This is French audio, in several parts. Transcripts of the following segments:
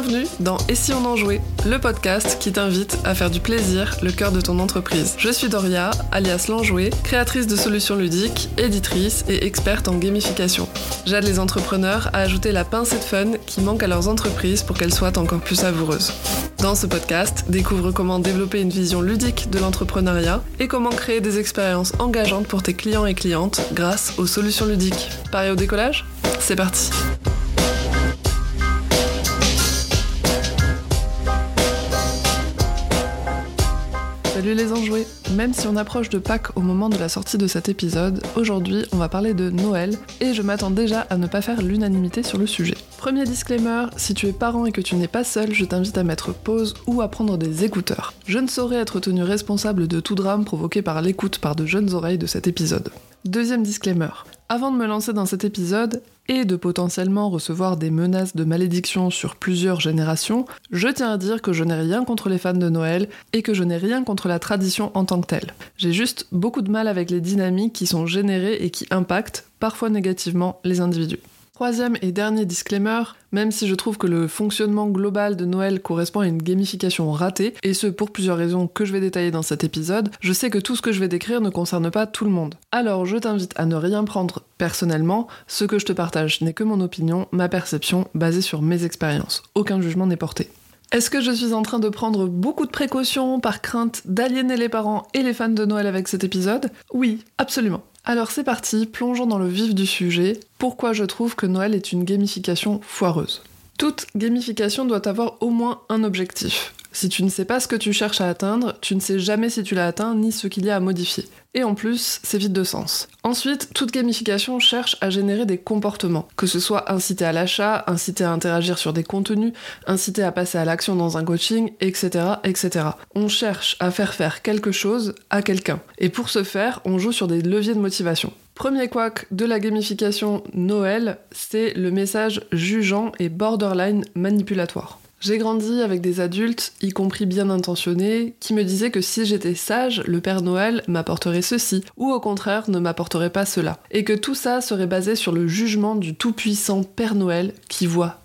Bienvenue dans Et si on en jouait, le podcast qui t'invite à faire du plaisir le cœur de ton entreprise. Je suis Doria, alias l'enjouée, créatrice de solutions ludiques, éditrice et experte en gamification. J'aide les entrepreneurs à ajouter la pincée de fun qui manque à leurs entreprises pour qu'elles soient encore plus savoureuses. Dans ce podcast, découvre comment développer une vision ludique de l'entrepreneuriat et comment créer des expériences engageantes pour tes clients et clientes grâce aux solutions ludiques. Pareil au décollage? C'est parti Salut les enjoués Même si on approche de Pâques au moment de la sortie de cet épisode, aujourd'hui on va parler de Noël et je m'attends déjà à ne pas faire l'unanimité sur le sujet. Premier disclaimer, si tu es parent et que tu n'es pas seul, je t'invite à mettre pause ou à prendre des écouteurs. Je ne saurais être tenu responsable de tout drame provoqué par l'écoute par de jeunes oreilles de cet épisode. Deuxième disclaimer. Avant de me lancer dans cet épisode, et de potentiellement recevoir des menaces de malédiction sur plusieurs générations, je tiens à dire que je n'ai rien contre les fans de Noël et que je n'ai rien contre la tradition en tant que telle. J'ai juste beaucoup de mal avec les dynamiques qui sont générées et qui impactent, parfois négativement, les individus. Troisième et dernier disclaimer, même si je trouve que le fonctionnement global de Noël correspond à une gamification ratée, et ce pour plusieurs raisons que je vais détailler dans cet épisode, je sais que tout ce que je vais décrire ne concerne pas tout le monde. Alors je t'invite à ne rien prendre personnellement, ce que je te partage n'est que mon opinion, ma perception, basée sur mes expériences. Aucun jugement n'est porté. Est-ce que je suis en train de prendre beaucoup de précautions par crainte d'aliéner les parents et les fans de Noël avec cet épisode? Oui, absolument. Alors c'est parti, plongeons dans le vif du sujet. Pourquoi je trouve que Noël est une gamification foireuse? Toute gamification doit avoir au moins un objectif. Si tu ne sais pas ce que tu cherches à atteindre, tu ne sais jamais si tu l'as atteint ni ce qu'il y a à modifier. Et en plus, c'est vide de sens. Ensuite, toute gamification cherche à générer des comportements, que ce soit inciter à l'achat, inciter à interagir sur des contenus, inciter à passer à l'action dans un coaching, etc., etc. On cherche à faire faire quelque chose à quelqu'un. Et pour ce faire, on joue sur des leviers de motivation. Premier quack de la gamification Noël, c'est le message jugeant et borderline manipulatoire. J'ai grandi avec des adultes, y compris bien intentionnés, qui me disaient que si j'étais sage, le Père Noël m'apporterait ceci, ou au contraire ne m'apporterait pas cela, et que tout ça serait basé sur le jugement du tout-puissant Père Noël qui voit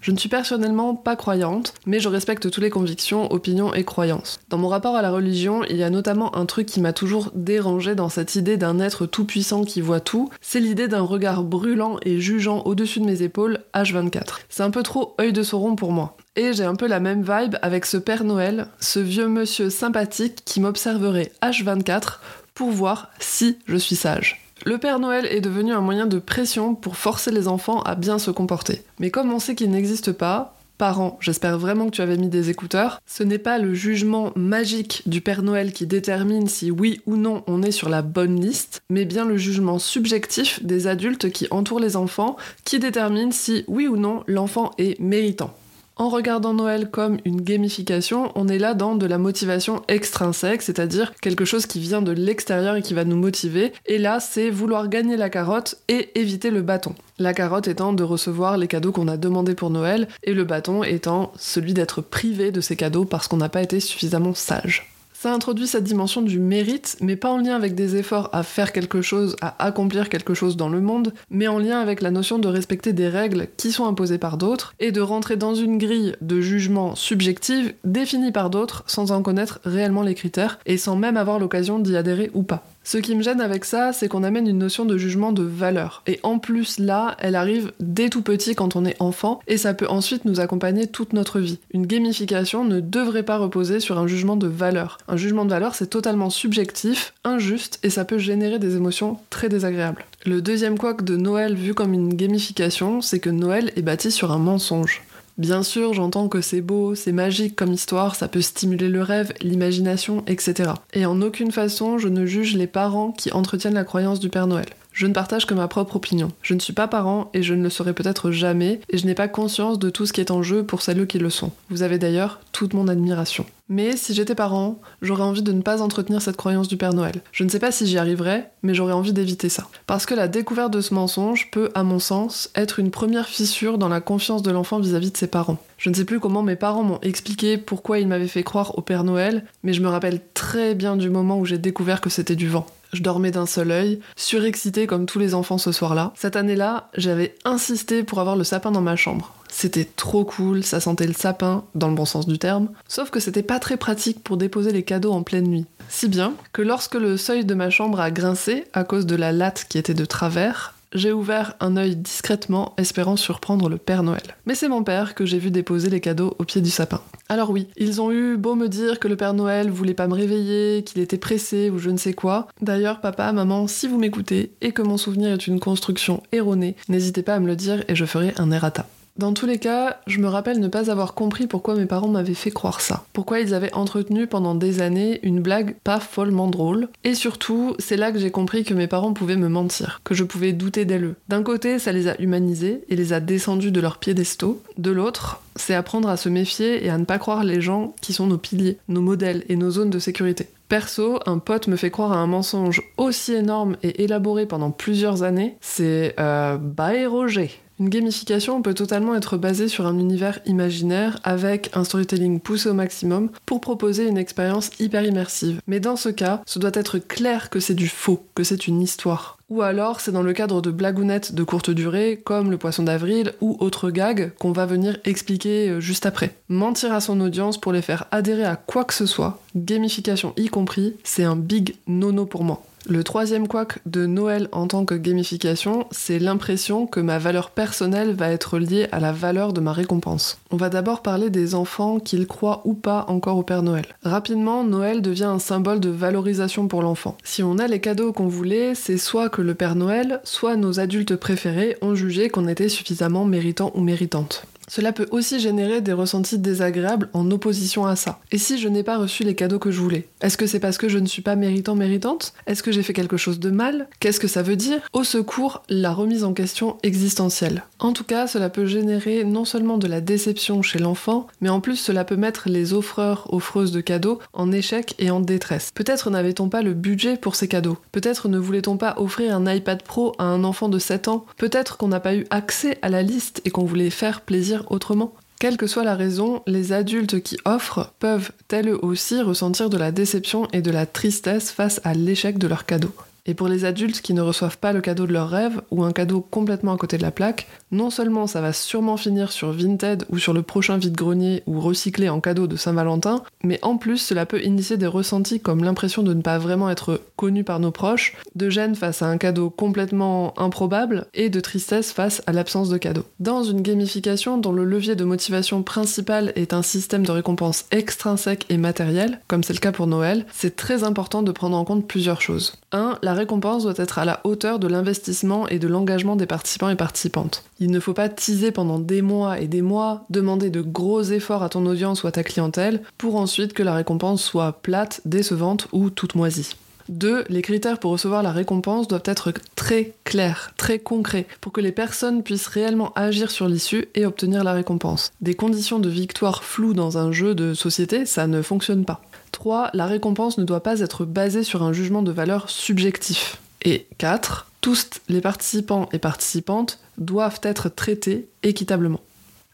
Je ne suis personnellement pas croyante, mais je respecte toutes les convictions, opinions et croyances. Dans mon rapport à la religion, il y a notamment un truc qui m'a toujours dérangé dans cette idée d'un être tout-puissant qui voit tout, c'est l'idée d'un regard brûlant et jugeant au-dessus de mes épaules, H24. C'est un peu trop œil de sauron pour moi. Et j'ai un peu la même vibe avec ce Père Noël, ce vieux monsieur sympathique qui m'observerait H24 pour voir si je suis sage. Le Père Noël est devenu un moyen de pression pour forcer les enfants à bien se comporter. Mais comme on sait qu'il n'existe pas, parents, j'espère vraiment que tu avais mis des écouteurs, ce n'est pas le jugement magique du Père Noël qui détermine si oui ou non on est sur la bonne liste, mais bien le jugement subjectif des adultes qui entourent les enfants qui détermine si oui ou non l'enfant est méritant. En regardant Noël comme une gamification, on est là dans de la motivation extrinsèque, c'est-à-dire quelque chose qui vient de l'extérieur et qui va nous motiver. Et là, c'est vouloir gagner la carotte et éviter le bâton. La carotte étant de recevoir les cadeaux qu'on a demandés pour Noël, et le bâton étant celui d'être privé de ces cadeaux parce qu'on n'a pas été suffisamment sage. Ça introduit cette dimension du mérite, mais pas en lien avec des efforts à faire quelque chose, à accomplir quelque chose dans le monde, mais en lien avec la notion de respecter des règles qui sont imposées par d'autres et de rentrer dans une grille de jugement subjective définie par d'autres sans en connaître réellement les critères et sans même avoir l'occasion d'y adhérer ou pas. Ce qui me gêne avec ça, c'est qu'on amène une notion de jugement de valeur. Et en plus, là, elle arrive dès tout petit quand on est enfant, et ça peut ensuite nous accompagner toute notre vie. Une gamification ne devrait pas reposer sur un jugement de valeur. Un jugement de valeur, c'est totalement subjectif, injuste, et ça peut générer des émotions très désagréables. Le deuxième quoque de Noël vu comme une gamification, c'est que Noël est bâti sur un mensonge. Bien sûr, j'entends que c'est beau, c'est magique comme histoire, ça peut stimuler le rêve, l'imagination, etc. Et en aucune façon, je ne juge les parents qui entretiennent la croyance du Père Noël. Je ne partage que ma propre opinion. Je ne suis pas parent et je ne le serai peut-être jamais, et je n'ai pas conscience de tout ce qui est en jeu pour celles qui le sont. Vous avez d'ailleurs toute mon admiration. Mais si j'étais parent, j'aurais envie de ne pas entretenir cette croyance du Père Noël. Je ne sais pas si j'y arriverais, mais j'aurais envie d'éviter ça. Parce que la découverte de ce mensonge peut, à mon sens, être une première fissure dans la confiance de l'enfant vis-à-vis de ses parents. Je ne sais plus comment mes parents m'ont expliqué pourquoi ils m'avaient fait croire au Père Noël, mais je me rappelle très bien du moment où j'ai découvert que c'était du vent. Je dormais d'un seul œil, surexcité comme tous les enfants ce soir-là. Cette année-là, j'avais insisté pour avoir le sapin dans ma chambre. C'était trop cool, ça sentait le sapin, dans le bon sens du terme, sauf que c'était pas très pratique pour déposer les cadeaux en pleine nuit. Si bien que lorsque le seuil de ma chambre a grincé à cause de la latte qui était de travers, j'ai ouvert un œil discrètement, espérant surprendre le Père Noël. Mais c'est mon père que j'ai vu déposer les cadeaux au pied du sapin. Alors oui, ils ont eu beau me dire que le Père Noël voulait pas me réveiller, qu'il était pressé ou je ne sais quoi. D'ailleurs, papa, maman, si vous m'écoutez et que mon souvenir est une construction erronée, n'hésitez pas à me le dire et je ferai un errata. Dans tous les cas, je me rappelle ne pas avoir compris pourquoi mes parents m'avaient fait croire ça. Pourquoi ils avaient entretenu pendant des années une blague pas follement drôle. Et surtout, c'est là que j'ai compris que mes parents pouvaient me mentir, que je pouvais douter d'elles. D'un côté, ça les a humanisés et les a descendus de leur piédestal. De l'autre, c'est apprendre à se méfier et à ne pas croire les gens qui sont nos piliers, nos modèles et nos zones de sécurité. Perso, un pote me fait croire à un mensonge aussi énorme et élaboré pendant plusieurs années, c'est euh, Bye Roger. Une gamification peut totalement être basée sur un univers imaginaire avec un storytelling poussé au maximum pour proposer une expérience hyper immersive. Mais dans ce cas, ce doit être clair que c'est du faux, que c'est une histoire. Ou alors c'est dans le cadre de blagounettes de courte durée, comme le poisson d'avril ou autres gags qu'on va venir expliquer euh, juste après. Mentir à son audience pour les faire adhérer à quoi que ce soit, gamification y compris, c'est un big nono pour moi. Le troisième quack de Noël en tant que gamification, c'est l'impression que ma valeur personnelle va être liée à la valeur de ma récompense. On va d'abord parler des enfants qu'ils croient ou pas encore au Père Noël. Rapidement, Noël devient un symbole de valorisation pour l'enfant. Si on a les cadeaux qu'on voulait, c'est soit que le Père Noël, soit nos adultes préférés ont jugé qu'on était suffisamment méritant ou méritante. Cela peut aussi générer des ressentis désagréables en opposition à ça. Et si je n'ai pas reçu les cadeaux que je voulais Est-ce que c'est parce que je ne suis pas méritant méritante? Est-ce que j'ai fait quelque chose de mal? Qu'est-ce que ça veut dire? Au secours, la remise en question existentielle. En tout cas, cela peut générer non seulement de la déception chez l'enfant, mais en plus cela peut mettre les offreurs, offreuses de cadeaux en échec et en détresse. Peut-être n'avait-on pas le budget pour ces cadeaux. Peut-être ne voulait-on pas offrir un iPad Pro à un enfant de 7 ans. Peut-être qu'on n'a pas eu accès à la liste et qu'on voulait faire plaisir autrement. Quelle que soit la raison, les adultes qui offrent peuvent, elles aussi, ressentir de la déception et de la tristesse face à l'échec de leur cadeau. Et pour les adultes qui ne reçoivent pas le cadeau de leur rêve ou un cadeau complètement à côté de la plaque, non seulement ça va sûrement finir sur Vinted ou sur le prochain vide-grenier ou recyclé en cadeau de Saint-Valentin, mais en plus cela peut initier des ressentis comme l'impression de ne pas vraiment être connu par nos proches, de gêne face à un cadeau complètement improbable et de tristesse face à l'absence de cadeau. Dans une gamification dont le levier de motivation principal est un système de récompense extrinsèque et matériel, comme c'est le cas pour Noël, c'est très important de prendre en compte plusieurs choses. 1. La récompense doit être à la hauteur de l'investissement et de l'engagement des participants et participantes. Il ne faut pas teaser pendant des mois et des mois, demander de gros efforts à ton audience ou à ta clientèle, pour ensuite que la récompense soit plate, décevante ou toute moisie. 2. Les critères pour recevoir la récompense doivent être très clairs, très concrets, pour que les personnes puissent réellement agir sur l'issue et obtenir la récompense. Des conditions de victoire floues dans un jeu de société, ça ne fonctionne pas. 3. La récompense ne doit pas être basée sur un jugement de valeur subjectif. Et 4. Tous les participants et participantes doivent être traités équitablement.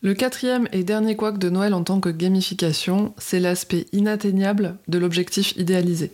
Le quatrième et dernier couac de Noël en tant que gamification, c'est l'aspect inatteignable de l'objectif idéalisé.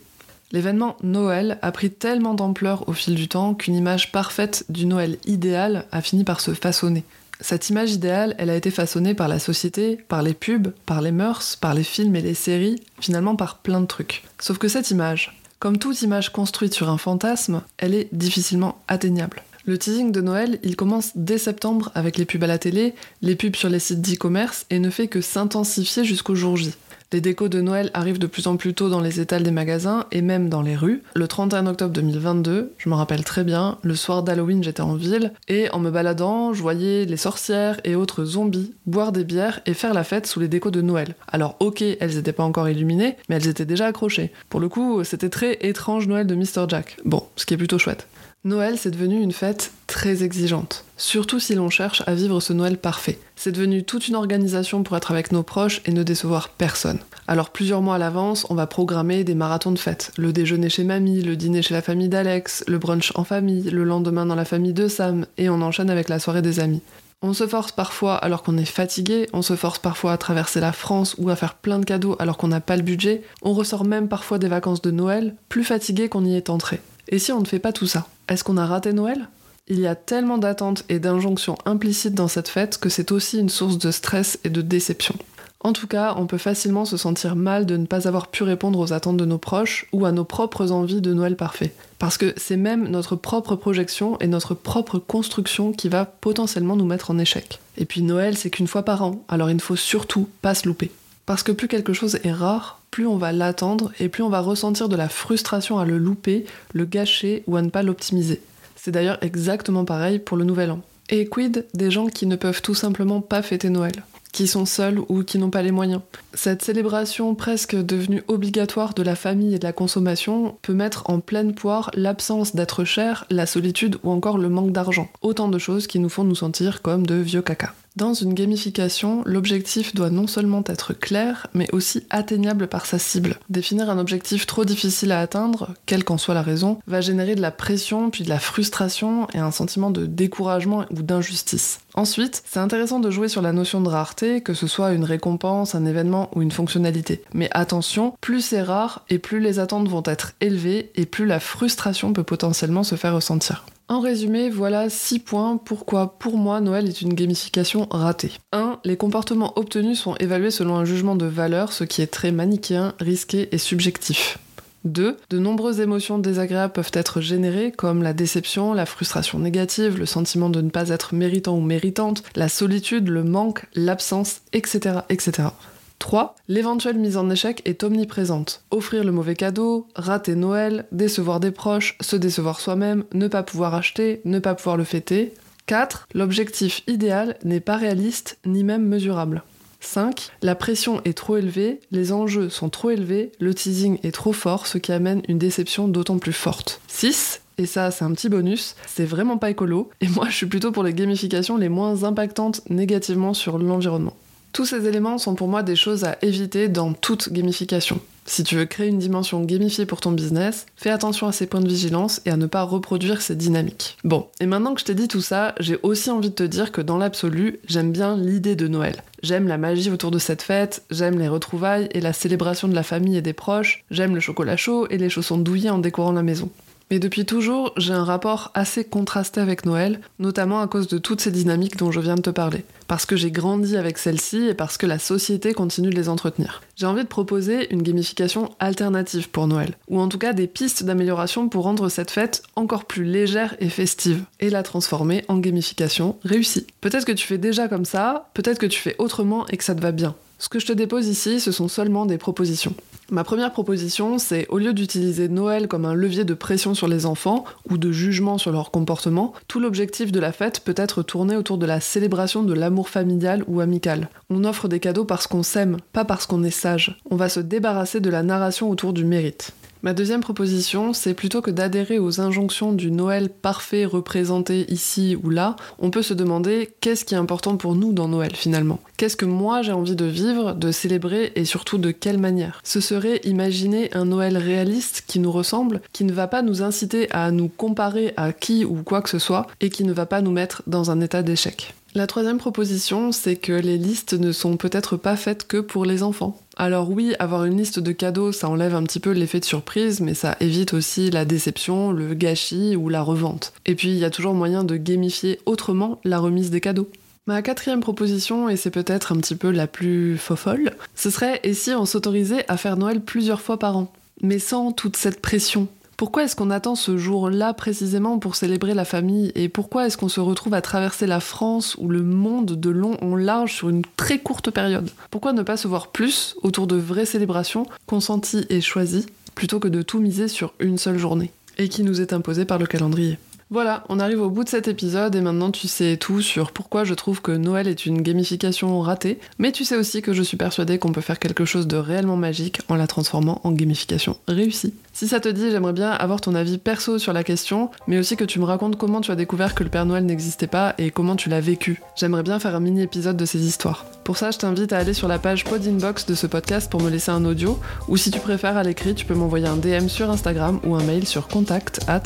L'événement Noël a pris tellement d'ampleur au fil du temps qu'une image parfaite du Noël idéal a fini par se façonner. Cette image idéale, elle a été façonnée par la société, par les pubs, par les mœurs, par les films et les séries, finalement par plein de trucs. Sauf que cette image, comme toute image construite sur un fantasme, elle est difficilement atteignable. Le teasing de Noël, il commence dès septembre avec les pubs à la télé, les pubs sur les sites d'e-commerce et ne fait que s'intensifier jusqu'au jour J. Les décos de Noël arrivent de plus en plus tôt dans les étals des magasins et même dans les rues. Le 31 octobre 2022, je me rappelle très bien, le soir d'Halloween j'étais en ville et en me baladant, je voyais les sorcières et autres zombies boire des bières et faire la fête sous les décos de Noël. Alors ok, elles n'étaient pas encore illuminées, mais elles étaient déjà accrochées. Pour le coup, c'était très étrange Noël de Mr. Jack. Bon, ce qui est plutôt chouette. Noël, c'est devenu une fête très exigeante, surtout si l'on cherche à vivre ce Noël parfait. C'est devenu toute une organisation pour être avec nos proches et ne décevoir personne. Alors plusieurs mois à l'avance, on va programmer des marathons de fêtes. Le déjeuner chez mamie, le dîner chez la famille d'Alex, le brunch en famille, le lendemain dans la famille de Sam, et on enchaîne avec la soirée des amis. On se force parfois alors qu'on est fatigué, on se force parfois à traverser la France ou à faire plein de cadeaux alors qu'on n'a pas le budget, on ressort même parfois des vacances de Noël plus fatigué qu'on y est entré. Et si on ne fait pas tout ça? Est-ce qu'on a raté Noël? Il y a tellement d'attentes et d'injonctions implicites dans cette fête que c'est aussi une source de stress et de déception. En tout cas, on peut facilement se sentir mal de ne pas avoir pu répondre aux attentes de nos proches ou à nos propres envies de Noël parfait. Parce que c'est même notre propre projection et notre propre construction qui va potentiellement nous mettre en échec. Et puis Noël, c'est qu'une fois par an, alors il ne faut surtout pas se louper. Parce que plus quelque chose est rare, plus on va l'attendre et plus on va ressentir de la frustration à le louper, le gâcher ou à ne pas l'optimiser. C'est d'ailleurs exactement pareil pour le nouvel an. Et quid des gens qui ne peuvent tout simplement pas fêter Noël qui sont seuls ou qui n'ont pas les moyens? Cette célébration presque devenue obligatoire de la famille et de la consommation peut mettre en pleine poire l'absence d'être cher, la solitude ou encore le manque d'argent. Autant de choses qui nous font nous sentir comme de vieux caca. Dans une gamification, l'objectif doit non seulement être clair, mais aussi atteignable par sa cible. Définir un objectif trop difficile à atteindre, quelle qu'en soit la raison, va générer de la pression, puis de la frustration et un sentiment de découragement ou d'injustice. Ensuite, c'est intéressant de jouer sur la notion de rareté, que ce soit une récompense, un événement ou une fonctionnalité. Mais attention, plus c'est rare et plus les attentes vont être élevées et plus la frustration peut potentiellement se faire ressentir. En résumé, voilà 6 points pourquoi pour moi Noël est une gamification ratée. 1. Les comportements obtenus sont évalués selon un jugement de valeur, ce qui est très manichéen, risqué et subjectif. 2. De nombreuses émotions désagréables peuvent être générées, comme la déception, la frustration négative, le sentiment de ne pas être méritant ou méritante, la solitude, le manque, l'absence, etc., etc. 3. L'éventuelle mise en échec est omniprésente. Offrir le mauvais cadeau, rater Noël, décevoir des proches, se décevoir soi-même, ne pas pouvoir acheter, ne pas pouvoir le fêter. 4. L'objectif idéal n'est pas réaliste ni même mesurable. 5. La pression est trop élevée, les enjeux sont trop élevés, le teasing est trop fort, ce qui amène une déception d'autant plus forte. 6. Et ça, c'est un petit bonus, c'est vraiment pas écolo, et moi je suis plutôt pour les gamifications les moins impactantes négativement sur l'environnement. Tous ces éléments sont pour moi des choses à éviter dans toute gamification. Si tu veux créer une dimension gamifiée pour ton business, fais attention à ces points de vigilance et à ne pas reproduire ces dynamiques. Bon, et maintenant que je t'ai dit tout ça, j'ai aussi envie de te dire que dans l'absolu, j'aime bien l'idée de Noël. J'aime la magie autour de cette fête, j'aime les retrouvailles et la célébration de la famille et des proches, j'aime le chocolat chaud et les chaussons douillés en décorant la maison. Mais depuis toujours, j'ai un rapport assez contrasté avec Noël, notamment à cause de toutes ces dynamiques dont je viens de te parler. Parce que j'ai grandi avec celles-ci et parce que la société continue de les entretenir. J'ai envie de proposer une gamification alternative pour Noël, ou en tout cas des pistes d'amélioration pour rendre cette fête encore plus légère et festive, et la transformer en gamification réussie. Peut-être que tu fais déjà comme ça, peut-être que tu fais autrement et que ça te va bien. Ce que je te dépose ici, ce sont seulement des propositions. Ma première proposition, c'est au lieu d'utiliser Noël comme un levier de pression sur les enfants ou de jugement sur leur comportement, tout l'objectif de la fête peut être tourné autour de la célébration de l'amour familial ou amical. On offre des cadeaux parce qu'on s'aime, pas parce qu'on est sage. On va se débarrasser de la narration autour du mérite. Ma deuxième proposition, c'est plutôt que d'adhérer aux injonctions du Noël parfait représenté ici ou là, on peut se demander qu'est-ce qui est important pour nous dans Noël finalement Qu'est-ce que moi j'ai envie de vivre, de célébrer et surtout de quelle manière? Ce serait imaginer un Noël réaliste qui nous ressemble, qui ne va pas nous inciter à nous comparer à qui ou quoi que ce soit et qui ne va pas nous mettre dans un état d'échec. La troisième proposition, c'est que les listes ne sont peut-être pas faites que pour les enfants. Alors oui, avoir une liste de cadeaux, ça enlève un petit peu l'effet de surprise, mais ça évite aussi la déception, le gâchis ou la revente. Et puis il y a toujours moyen de gamifier autrement la remise des cadeaux. Ma quatrième proposition, et c'est peut-être un petit peu la plus fofolle, ce serait et si on s'autorisait à faire Noël plusieurs fois par an, mais sans toute cette pression, pourquoi est-ce qu'on attend ce jour-là précisément pour célébrer la famille Et pourquoi est-ce qu'on se retrouve à traverser la France ou le monde de long en large sur une très courte période? Pourquoi ne pas se voir plus autour de vraies célébrations consenties et choisies plutôt que de tout miser sur une seule journée et qui nous est imposée par le calendrier? Voilà, on arrive au bout de cet épisode et maintenant tu sais tout sur pourquoi je trouve que Noël est une gamification ratée, mais tu sais aussi que je suis persuadée qu'on peut faire quelque chose de réellement magique en la transformant en gamification réussie. Si ça te dit, j'aimerais bien avoir ton avis perso sur la question, mais aussi que tu me racontes comment tu as découvert que le Père Noël n'existait pas et comment tu l'as vécu. J'aimerais bien faire un mini épisode de ces histoires. Pour ça, je t'invite à aller sur la page Podinbox de ce podcast pour me laisser un audio, ou si tu préfères à l'écrit, tu peux m'envoyer un DM sur Instagram ou un mail sur contact at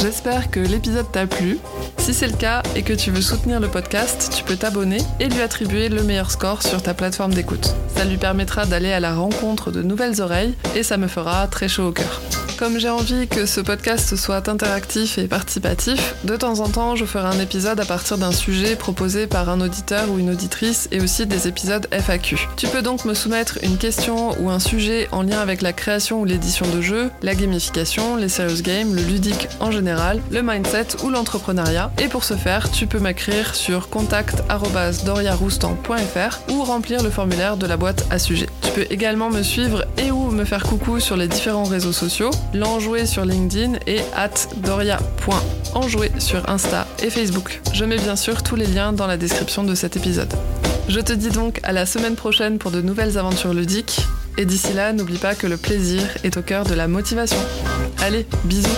J'espère que l'épisode t'a plu. Si c'est le cas et que tu veux soutenir le podcast, tu peux t'abonner et lui attribuer le meilleur score sur ta plateforme d'écoute. Ça lui permettra d'aller à la rencontre de nouvelles oreilles et ça me fera très chaud au cœur. Comme j'ai envie que ce podcast soit interactif et participatif, de temps en temps je ferai un épisode à partir d'un sujet proposé par un auditeur ou une auditrice et aussi des épisodes FAQ. Tu peux donc me soumettre une question ou un sujet en lien avec la création ou l'édition de jeux, la gamification, les serious games, le ludique en général, le mindset ou l'entrepreneuriat. Et pour ce faire, tu peux m'écrire sur contact.doriaroustan.fr ou remplir le formulaire de la boîte à sujet. Tu peux également me suivre et ou me faire coucou sur les différents réseaux sociaux l'enjoué sur LinkedIn et at doria.enjoué sur Insta et Facebook. Je mets bien sûr tous les liens dans la description de cet épisode. Je te dis donc à la semaine prochaine pour de nouvelles aventures ludiques. Et d'ici là, n'oublie pas que le plaisir est au cœur de la motivation. Allez, bisous